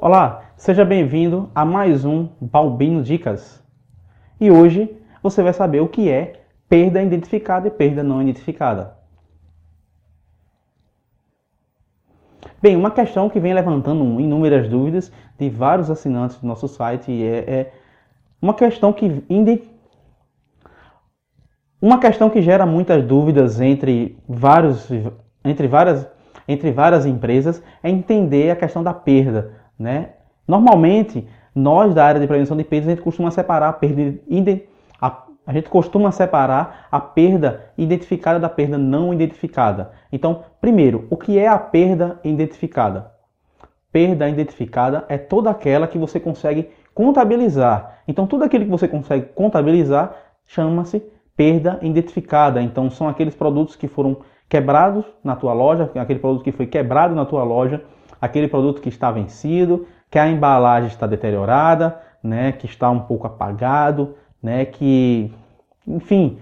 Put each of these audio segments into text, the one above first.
Olá, seja bem-vindo a mais um Balbino Dicas. E hoje você vai saber o que é perda identificada e perda não identificada. Bem, uma questão que vem levantando inúmeras dúvidas de vários assinantes do nosso site é, é uma questão que uma questão que gera muitas dúvidas entre vários entre várias entre várias empresas é entender a questão da perda, né? Normalmente, nós da área de prevenção de perdas, a gente costuma separar a perda a, a gente costuma separar a perda identificada da perda não identificada. Então, primeiro, o que é a perda identificada? Perda identificada é toda aquela que você consegue contabilizar. Então, tudo aquilo que você consegue contabilizar chama-se perda identificada. Então, são aqueles produtos que foram quebrados na tua loja, aquele produto que foi quebrado na tua loja, aquele produto que está vencido, que a embalagem está deteriorada, né, que está um pouco apagado, né, que, enfim,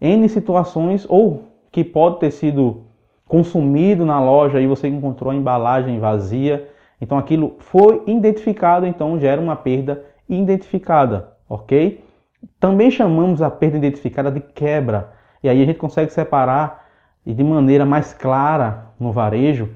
N situações, ou que pode ter sido consumido na loja e você encontrou a embalagem vazia. Então aquilo foi identificado, então gera uma perda identificada, ok? Também chamamos a perda identificada de quebra. E aí a gente consegue separar de maneira mais clara no varejo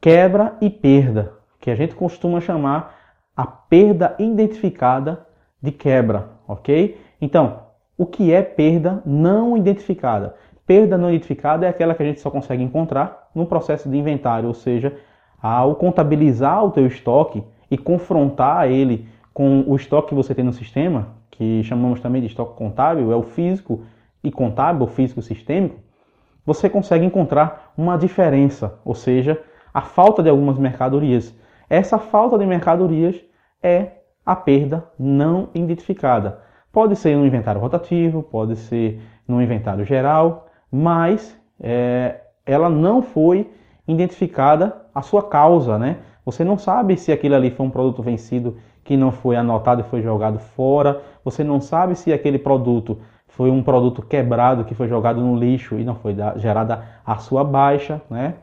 quebra e perda, que a gente costuma chamar a perda identificada de quebra, ok? Então, o que é perda não identificada? Perda não identificada é aquela que a gente só consegue encontrar no processo de inventário, ou seja, ao contabilizar o teu estoque e confrontar ele com o estoque que você tem no sistema, que chamamos também de estoque contábil, é o físico e contábil, o físico sistêmico, você consegue encontrar uma diferença, ou seja, a falta de algumas mercadorias. Essa falta de mercadorias é a perda não identificada. Pode ser no inventário rotativo, pode ser no inventário geral, mas é, ela não foi identificada a sua causa, né? Você não sabe se aquilo ali foi um produto vencido que não foi anotado e foi jogado fora. Você não sabe se aquele produto foi um produto quebrado que foi jogado no lixo e não foi gerada a sua baixa, né?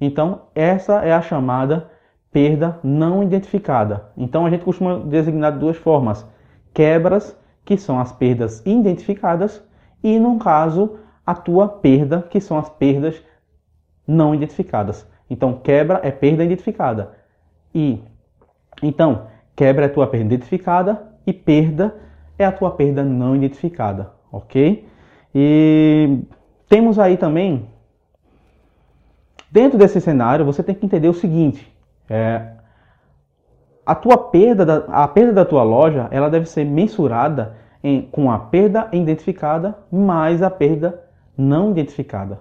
Então, essa é a chamada perda não identificada. Então, a gente costuma designar de duas formas: quebras, que são as perdas identificadas, e, no caso, a tua perda, que são as perdas não identificadas. Então, quebra é perda identificada. E então, quebra é a tua perda identificada e perda é a tua perda não identificada, ok? E temos aí também Dentro desse cenário, você tem que entender o seguinte: é, a tua perda, da, a perda da tua loja, ela deve ser mensurada em, com a perda identificada mais a perda não identificada.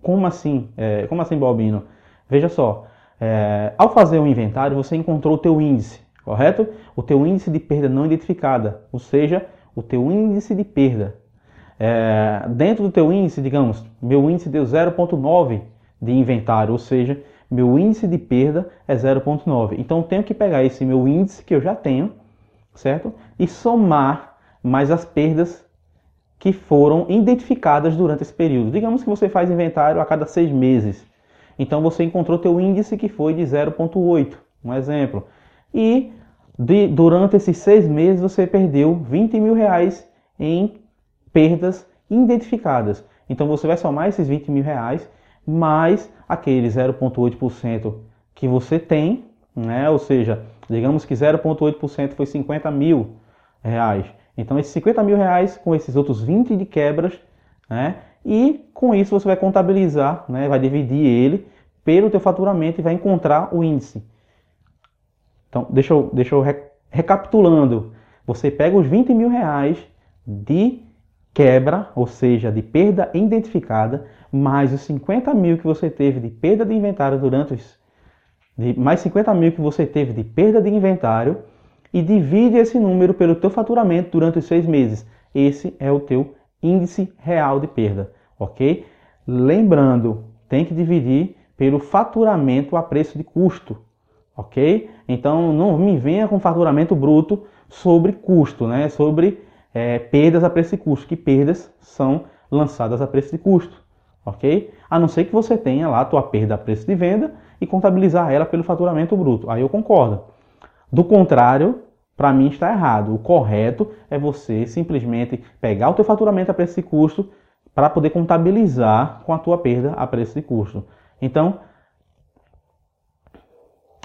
Como assim? É, como assim, Bobino? Veja só, é, ao fazer um inventário, você encontrou o teu índice, correto? O teu índice de perda não identificada, ou seja, o teu índice de perda. É, dentro do teu índice, digamos, meu índice deu 0,9 de inventário, ou seja, meu índice de perda é 0,9. Então eu tenho que pegar esse meu índice que eu já tenho, certo? E somar mais as perdas que foram identificadas durante esse período. Digamos que você faz inventário a cada seis meses. Então você encontrou teu índice que foi de 0,8, um exemplo. E de, durante esses seis meses você perdeu 20 mil reais em perdas identificadas. Então você vai somar esses 20 mil reais mais aquele 0,8% que você tem, né? ou seja, digamos que 0,8% foi 50 mil reais. Então, esses 50 mil reais com esses outros 20 de quebras, né? e com isso você vai contabilizar, né? vai dividir ele pelo teu faturamento e vai encontrar o índice. Então, deixa eu, deixa eu recapitulando. Você pega os 20 mil reais de quebra, ou seja, de perda identificada, mais os 50 mil que você teve de perda de inventário durante os. De, mais 50 mil que você teve de perda de inventário e divide esse número pelo teu faturamento durante os seis meses. Esse é o teu índice real de perda, ok? Lembrando, tem que dividir pelo faturamento a preço de custo, ok? Então não me venha com faturamento bruto sobre custo, né? Sobre é, perdas a preço de custo, que perdas são lançadas a preço de custo, ok? A não ser que você tenha lá a tua perda a preço de venda e contabilizar ela pelo faturamento bruto, aí eu concordo. Do contrário, para mim está errado. O correto é você simplesmente pegar o teu faturamento a preço de custo para poder contabilizar com a tua perda a preço de custo. Então,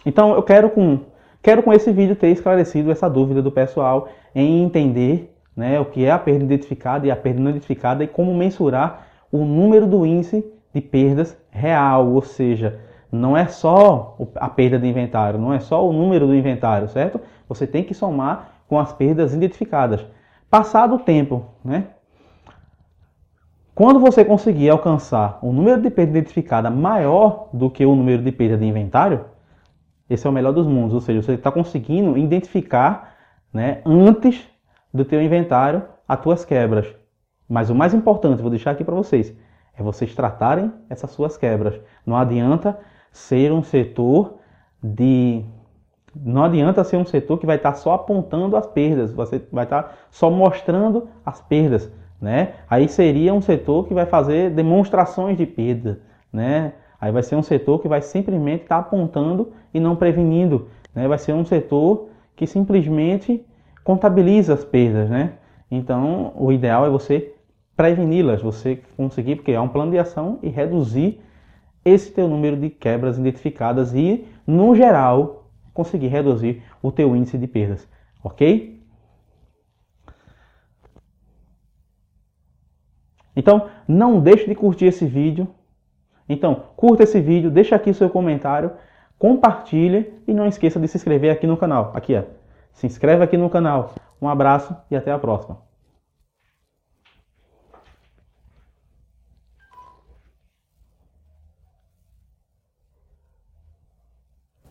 então eu quero com, quero com esse vídeo ter esclarecido essa dúvida do pessoal em entender né, o que é a perda identificada e a perda não identificada e como mensurar o número do índice de perdas real, ou seja, não é só a perda de inventário, não é só o número do inventário, certo? Você tem que somar com as perdas identificadas. Passado o tempo, né? Quando você conseguir alcançar um número de perda identificada maior do que o número de perda de inventário, esse é o melhor dos mundos, ou seja, você está conseguindo identificar né, antes do teu inventário as tuas quebras. Mas o mais importante, vou deixar aqui para vocês, é vocês tratarem essas suas quebras. Não adianta ser um setor de não adianta ser um setor que vai estar só apontando as perdas, você vai estar só mostrando as perdas, né? Aí seria um setor que vai fazer demonstrações de perda, né? Aí vai ser um setor que vai simplesmente estar apontando e não prevenindo, né? Vai ser um setor que simplesmente contabiliza as perdas, né? Então, o ideal é você preveni-las, você conseguir criar um plano de ação e reduzir esse teu número de quebras identificadas e, no geral, conseguir reduzir o teu índice de perdas, ok? Então, não deixe de curtir esse vídeo. Então, curta esse vídeo, deixa aqui seu comentário, compartilhe e não esqueça de se inscrever aqui no canal. Aqui, ó. Se inscreve aqui no canal. Um abraço e até a próxima.